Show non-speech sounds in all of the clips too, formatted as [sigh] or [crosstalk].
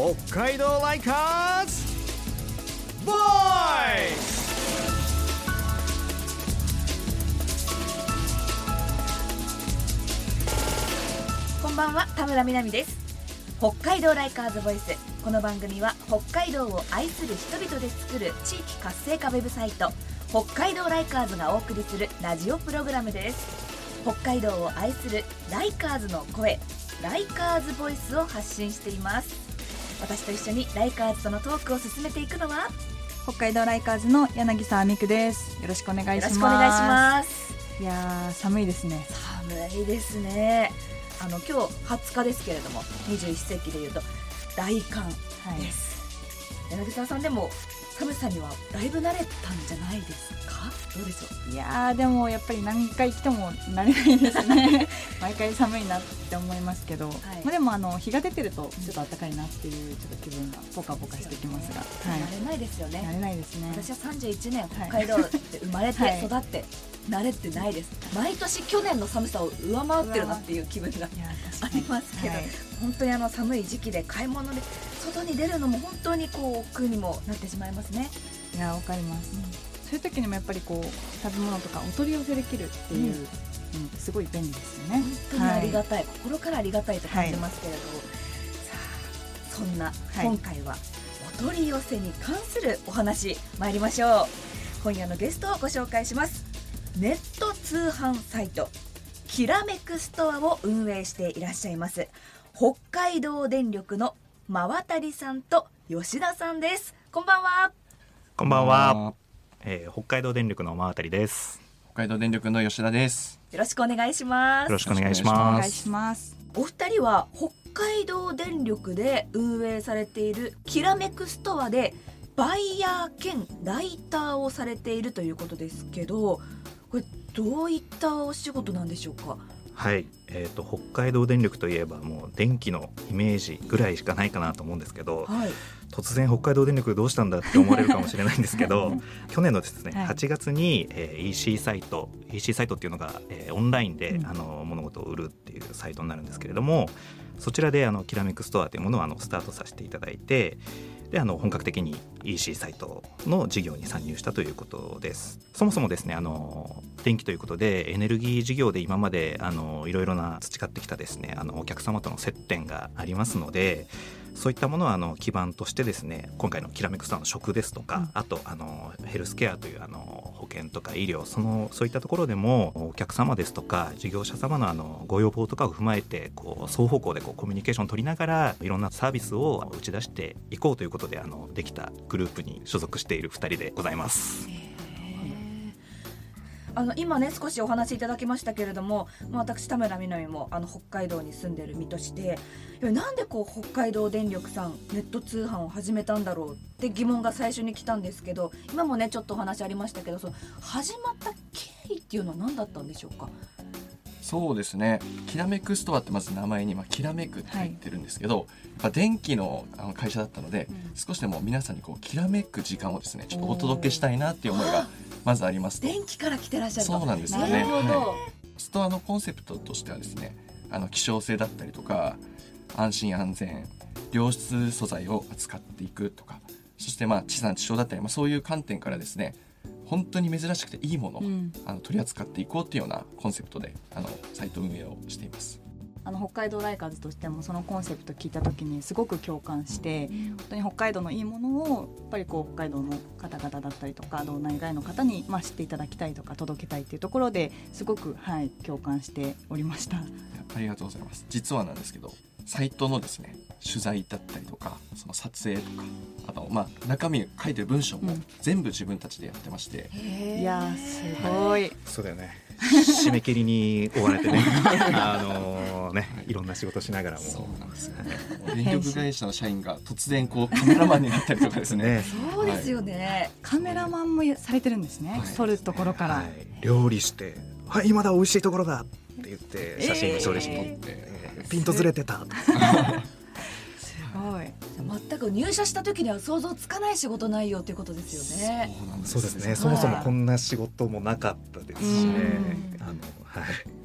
北海道ライカーズ!ボーイこんばんは田村みなみです。北海道ライカーズボイス。この番組は北海道を愛する人々で作る地域活性化ウェブサイト北海道ライカーズがお送りするラジオプログラムです。北海道を愛するライカーズの声ライカーズボイスを発信しています。私と一緒にライカーズとのトークを進めていくのは？北海道ライカーズの柳沢美久です。よろしくお願いします。よろしくお願いします。いやー寒いですね。寒いですね。あの今日20日ですけれども21世紀でいうと大寒はい。です、柳沢さんでも寒さにはだいぶ慣れたんじゃないですか？どうでしょいやーでもやっぱり何回来ても慣れないですね。[laughs] 毎回寒いなって思いますけど、まあでもあの日が出てるとちょっと暖かいなっていうちょっと気分がポカポカしてきますが、う、はい。慣れないですよね。慣れないですね。私は31年北海道で生まれてはい。育って慣れてないです。毎年去年の寒さを上回ってるなっていう気分がありますけど、はい。本当にあの寒い時期で買い物で外に出るのも本当にこう億劫にもなってしまいますね。いやわかります、そういう時にもやっぱりこう食べ物とかお取り寄せできるっていう、うん。すごい便利ですよね。本当にありがい、たい、心からありがたいと感じますけれど、さあそんな、い。今回はお取り寄せに関するお話参りましょう。今夜のゲストをご紹介します。ネット通販サイトきらめくストアを運営していらっしゃいます。北海道電力の真渡さんと吉田さんです。こんばんは。こんばんは、えー北海道電力の真渡です。北海道電力の吉田です。よろしくお願いしますよろしくお願いしおます。願いしますお二人は北海道電力で運営されているきらめくストアでバイヤー兼ライターをされているということですけどこれどういったお仕事なんでしょうか？はい、えっ、と北海道電力といえばもう電気のイメージぐらいしかないかなと思うんですけど、はい。突然北海道電力どうしたんだって思われるかもしれないんですけど、[laughs] 去年のですね、はい。8月に、えー EC サイト EC サイトっていうのが、えーオンラインで、うん。あの物事を売るっていうサイトになるんですけれどもそちらであのきらめくストアというものをあのスタートさせていただいてであの本格的に EC サイトの事業に参入したということです。そもそもですねあの電気ということでエネルギー事業で今まであのいろいろな培ってきたですねあのお客様との接点がありますのでそういったものはあの基盤としてですね今回のきらめくストアの食ですとか、うん。あとあのヘルスケアというあの保険とか医療そのそういったところでもお客様ですとか事業者様のあのご要望とかを踏まえてこう双方向でこうコミュニケーションを取りながらいろんなサービスを打ち出していこうということであのできたグループに所属している2人でございます。あの今ね少しお話しいただきましたけれども、まあ、私田村みなみもあの北海道に住んでる身としてなんでこう北海道電力さんネット通販を始めたんだろうって疑問が最初に来たんですけど今もねちょっとお話ありましたけどその始まった経緯っていうのは何だったんでしょうか？そうですね。きらめくストアってまず名前にまあきらめくって入ってるんですけど、やっぱ電気のあの会社だったので、少しでも皆さんにこうきらめく時間をですね、ちょっとお届けしたいなっていう思いがまずありますと。電気から来てらっしゃるとそうなんですよなねるほど、はストアのコンセプトとしてはですね、あの希少性だったりとか安心安全、良質素材を扱っていくとか、そしてまあ地産地消だったり、まあそういう観点からですね、本当に珍しくていいものを、うん。あの取り扱っていこうっていうようなコンセプトであのサイト運営をしています。あの北海道ライカーズとしてもそのコンセプト聞いた時にすごく共感して、本当に北海道のいいものをやっぱりこう北海道の方々だったりとか道内外の方に、まあ、知っていただきたいとか届けたいっていうところですごく、はい、共感しておりました。ありがとうございます。実はなんですけど、サイトのですね、取材だったりとか、その撮影とか、あとまあ中身書いてる文章もうん。全部自分たちでやってまして、いやーすごい、そうだよね。締め切りに追われてね。[laughs] あのねいろんな仕事しながらも。そうなんですよね。電力会社の社員が突然こう [laughs] カメラマンになったりとかですね。ね。そうですよね、カメラマンもされてるんですね、はい。撮るところから、はい、料理して「はい今だ美味しいところだ」って言って写真にそれし撮って、えー。ピントずれてた。すごい。全く入社した時には想像つかない仕事内容ということですよね。そうなんですそうですね。そもそもこんな仕事もなかったですしね。うん。あのはい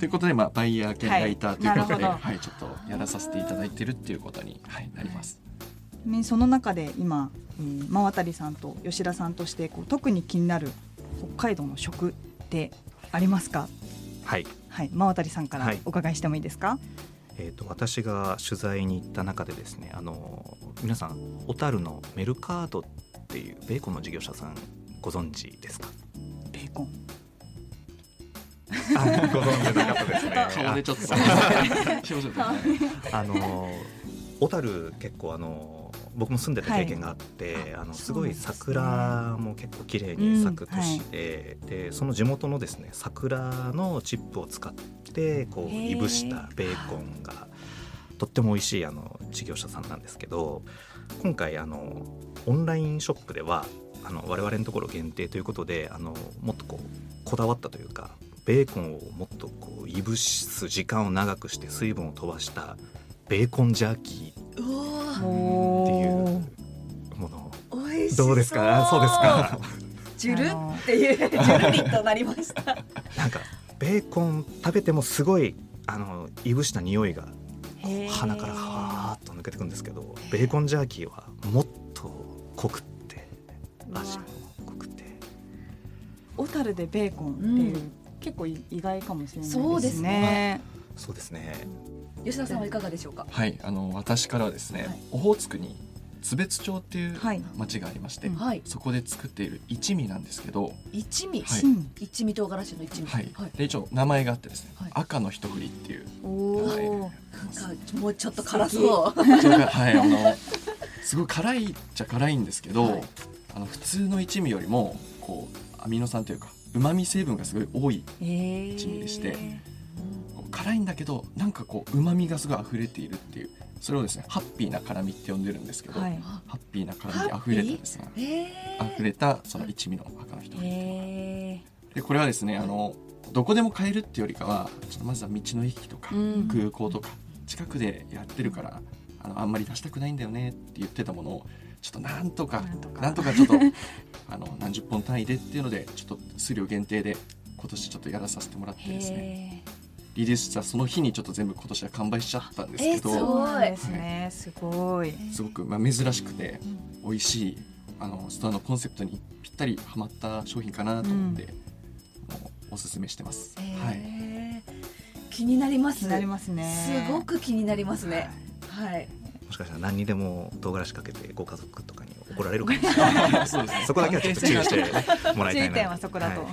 ということで、まあ、バイヤー兼ライターということで、ははいい、ちょっとやらさせていただいてるっていうことに、はい、なります。ちなみにその中で今、えー、真渡さんと吉田さんとしてこう特に気になる北海道の食ってありますか？はい。はい真渡さんからはい。お伺いしてもいいですか、えー、と私が取材に行った中でですねあの皆さん小樽のメルカードっていうベーコンの事業者さんご存知ですか？ベーコン。あご存知なかったですね顔でちょっと、あの小樽結構あの僕も住んでた経験があって、あのすごい桜も結構綺麗に咲く都市で,、でその地元のですね桜のチップを使ってこういぶしたベーコンがと。っても美味しいあの事業者さんなんですけど今回あのオンラインショップではあの我々のと。ころ限定と。いうこと。であのもっと。こうこだわったと。いうかベーコンをもっとこういぶす時間を長くして水分を飛ばしたベーコンジャーキーっていーうもの。どうですか？そう。ですか？ジュルっていうジュルリとなりました。[laughs] なんかベーコン食べてもすごいあのいぶした匂いが鼻からはーっと抜けてくんですけどベーコンジャーキーはもっと濃くって味も濃くて。小樽でベーコンっていう、うん結構意外かもしれないですね。そうですね。そうですね。吉田さんはいかがでしょうか？はい、あの私からはですね、はい。オホーツクに津別町っていうはい。町がありまして、うん。はい。そこで作っている一味なんですけど、一味、はい。うん。一味唐辛子の一味。はい。で一応名前があってですね、はい。赤の一振りっていうおお、はいなんかもうちょっと辛そう。はいあのすごい辛いっちゃ辛いんですけど、はい。あの普通の一味よりもこうアミノ酸というか旨味成分がすごい多いえー、一味でして辛いんだけどなんかこう旨味がすごい溢れているっていうそれをですねハッピーな辛みって呼んでるんですけど、はい。ハッピーな辛みで溢れたですね。え溢れたその一味の赤の人。えでこれはですねあのどこでも買えるっていうよりかはちょっとまずは道の駅とか、うん。空港とか近くでやってるからあのあんまり出したくないんだよねって言ってたものをちょっとなんとかなんとか。なんとかちょっと [laughs] あの何十本単位でっていうのでちょっと数量限定で今年ちょっとやらさせてもらってー、ですね。へリリースしたその日にちょっと全部今年は完売しちゃったんですけど、えーすごいですね。すごい。すごくまあ珍しくて美味しいあのストアのコンセプトにぴったりはまった商品かなと思って、もうおすすめしてます。はい。えー気になります。気になりますね。すごく気になりますね。はいもしかしたら何にでも唐辛子かけてご家族とかに怒られるかもしれない。そうですねそこだけはちょっと注意してもらいたいな注意点はそこだと、はい。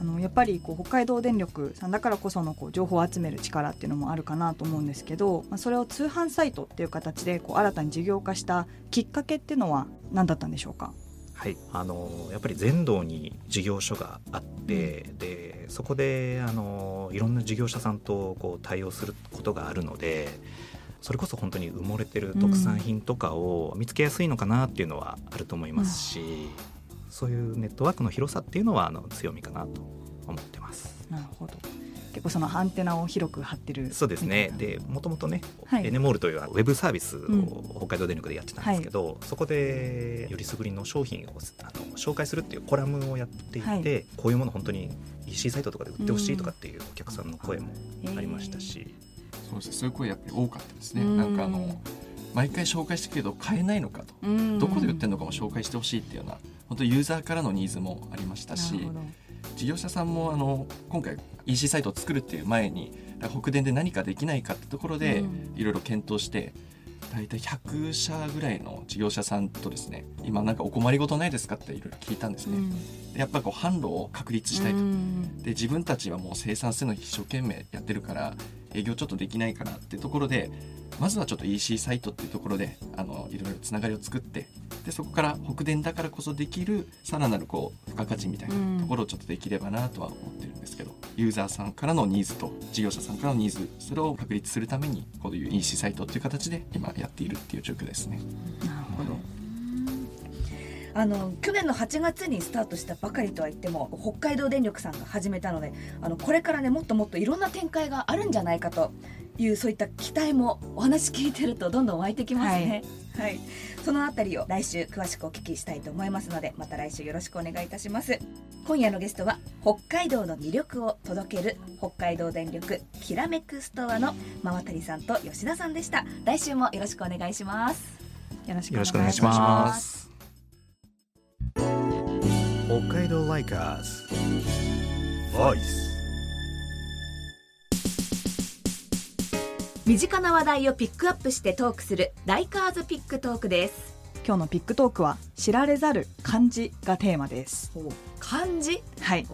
あのやっぱりこう北海道電力さんだからこそのこう情報を集める力っていうのもあるかなと思うんですけど、まあ、それを通販サイトっていう形でこう新たに事業化したきっかけっていうのは何だったんでしょうか？はい、あのやっぱり全道に事業所があって、でそこであのいろんな事業者さんとこう対応することがあるのでそれこそ本当に埋もれてる特産品とかを見つけやすいのかなっていうのはあると思いますし、そういうネットワークの広さっていうのはあの強みかなと思ってます。なるほど。結構そのアンテナを広く張ってるそうですね。でもともとね、はい。エネモールというウェブサービスうんを北海道電力でやってたんですけど、そこでよりすぐりの商品をあの紹介するっていうコラムをやっていて、はい。こういうもの本当に EC サイトとかで売ってほしいとかっていうお客さんの声もありましたし、そうですねそういう声やっぱり多かったですね。うん。なんかあの毎回紹介してるけど買えないのかと、どこで売ってるのかも紹介してほしいっていうような本当ユーザーからのニーズもありましたし事業者さんもあの今回 EC サイトを作るっていう前に北電で何かできないかってところでうん。いろいろ検討して大体100社ぐらいの事業者さんとですね今なんかお困りごとないですかっていろいろ聞いたんですね。でやっぱりこう販路を確立したいと。うん。で自分たちはもう生産するの一生懸命やってるから営業ちょっとできないかなってところでまずはちょっと EC サイトっていうところであのいろいろつながりを作ってでそこから北電だからこそできるさらなるこう付加価値みたいなところをちょっとできればなとは思ってるんですけど、ユーザーさんからのニーズと事業者さんからのニーズそれを確立するためにこういう EC サイトっていう形で今やっているっていう状況ですね。なるほどあの去年の8月にスタートしたばかりとは言っても北海道電力さんが始めたのであのこれからねもっともっといろんな展開があるんじゃないかというそういった期待もお話聞いてるとどんどん湧いてきますね。はい、そのあたりを来週詳しくお聞きしたいと思いますのでまた来週よろしくお願いいたします。今夜のゲストは北海道の魅力を届ける北海道電力きらめくストアの馬渡さんと吉田さんでした来週もよろしくお願いしますよろしくお願いします。北海道ライカーズ Voice. 身近な話題をピックアップしてトークするライカーズ Pick Talk です。今日の Pick Talkは知られざる漢字がテーマです。漢字？はい。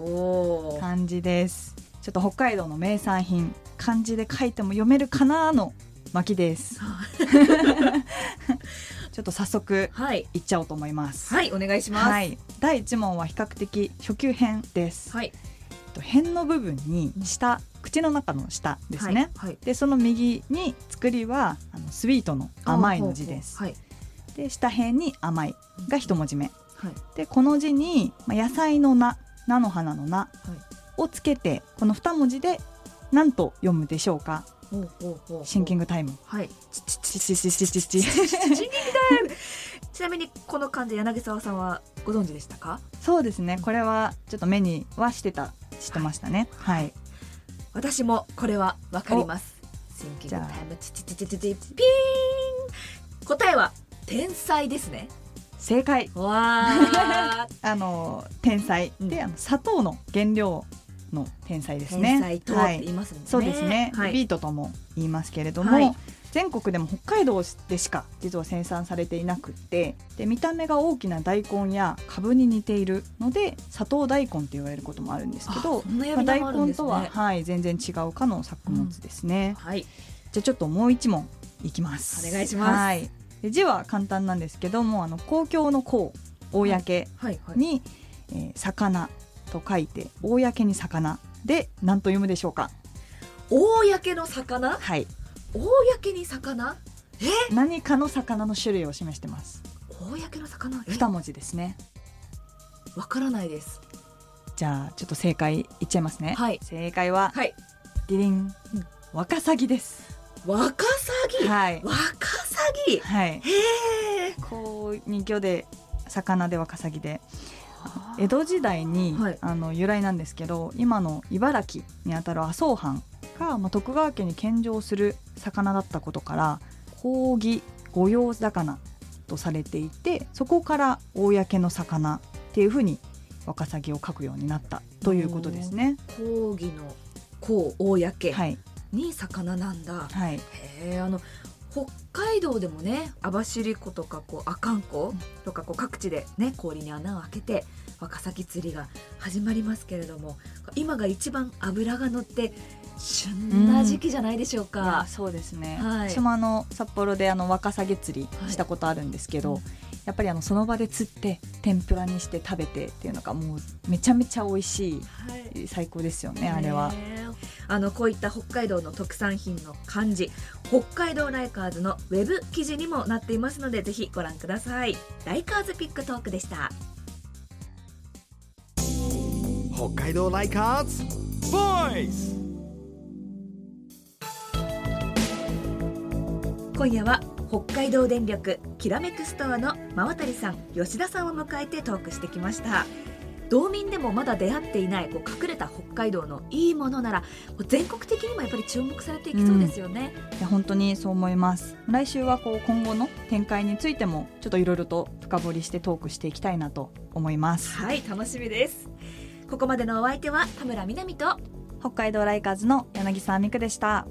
漢字です。ちょっと北海道の名産品漢字で書いても読めるかなの巻です [laughs] ちょっと早速はい。いっちゃおうと思います。はいお願いします。はい。第一問は比較的初級編です、はい。と辺の部分に下口の中の下ですね、はいはい。でその右に作りはあのスイートの甘いの字です。はい。で下辺に甘いが一文字目。はい。でこの字に、まあ、野菜の菜菜の花の菜をつけてこの二文字で何と読むでしょうか？シンキングタイム。はい。ちなみにこの漢字柳沢さんはご存知でしたか？そうですね。これはちょっと目にはしてたしてましたね。はい、私もこれはわかります。シンキングタイムチチチチチチピン答えは天才ですね正解わああの天才で、うん、あの砂糖の原料の天才ですね。天才と言いますもんね。そうですね、はい。ビートとも言いますけれども、はい。全国でも北海道でしか実は生産されていなくってで見た目が大きな大根や株に似ているので砂糖大根って言われることもあるんですけどあそんな呼まあ、大根とは、ねはい、全然違うかの作物ですね、はい。じゃあちょっともう一問いきます。お願いします。はい、で字は簡単なんですけどもあの公共の公公はい。はい。に、えー魚と書いて公に魚で何と読むでしょうか？公の魚？はい。公に魚？何かの魚の種類を示してます。公の魚？え？二文字ですね。わからないです。じゃあちょっと正解いっちゃいますね。はい。正解ははい。リリンうんワカサギです。ワカサギ？はい。ワカサギ？はい。へえこう人魚で魚でワカサギで江戸時代に、はいあの由来なんですけど今の茨城にあたる麻生藩が、まあ、徳川家に献上する魚だったことから公儀御用魚とされていてそこから公の魚っていうふうにワカサギを書くようになったということですね。講義の公公はい、に魚なんだはい、へえあの北海道でもね網走湖とかこう阿寒湖とかこう各地でね氷に穴を開けてワカサギ釣りが始まりますけれども今が一番脂が乗って旬な時期じゃないでしょういやか。そうですね、はい。私もあの札幌であのワカサギ釣りしたことあるんですけど、はい。やっぱりあのその場で釣って天ぷらにして食べてっていうのがもうめちゃめちゃ美味しはい。い最高ですよねあれは。あのこういった北海道の特産品の漢字北海道ライカーズのウェブ記事にもなっていますのでぜひご覧ください。ライカーズ Pick Talk でした北海道ライカーズ。Voice 今夜は北海道電力きらめくストアの馬渡さん吉田さんを迎えてトークしてきました。道民でもまだ出会っていないこう隠れた北海道のいいものならこう全国的にもやっぱり注目されていきそうですよね、いや本当にそう思います。来週はこう今後の展開についてもちょっといろいろと深掘りしてトークしていきたいなと思います。はい楽しみですここまでのお相手は田村みなみと北海道ライカーズの柳沢美久でした。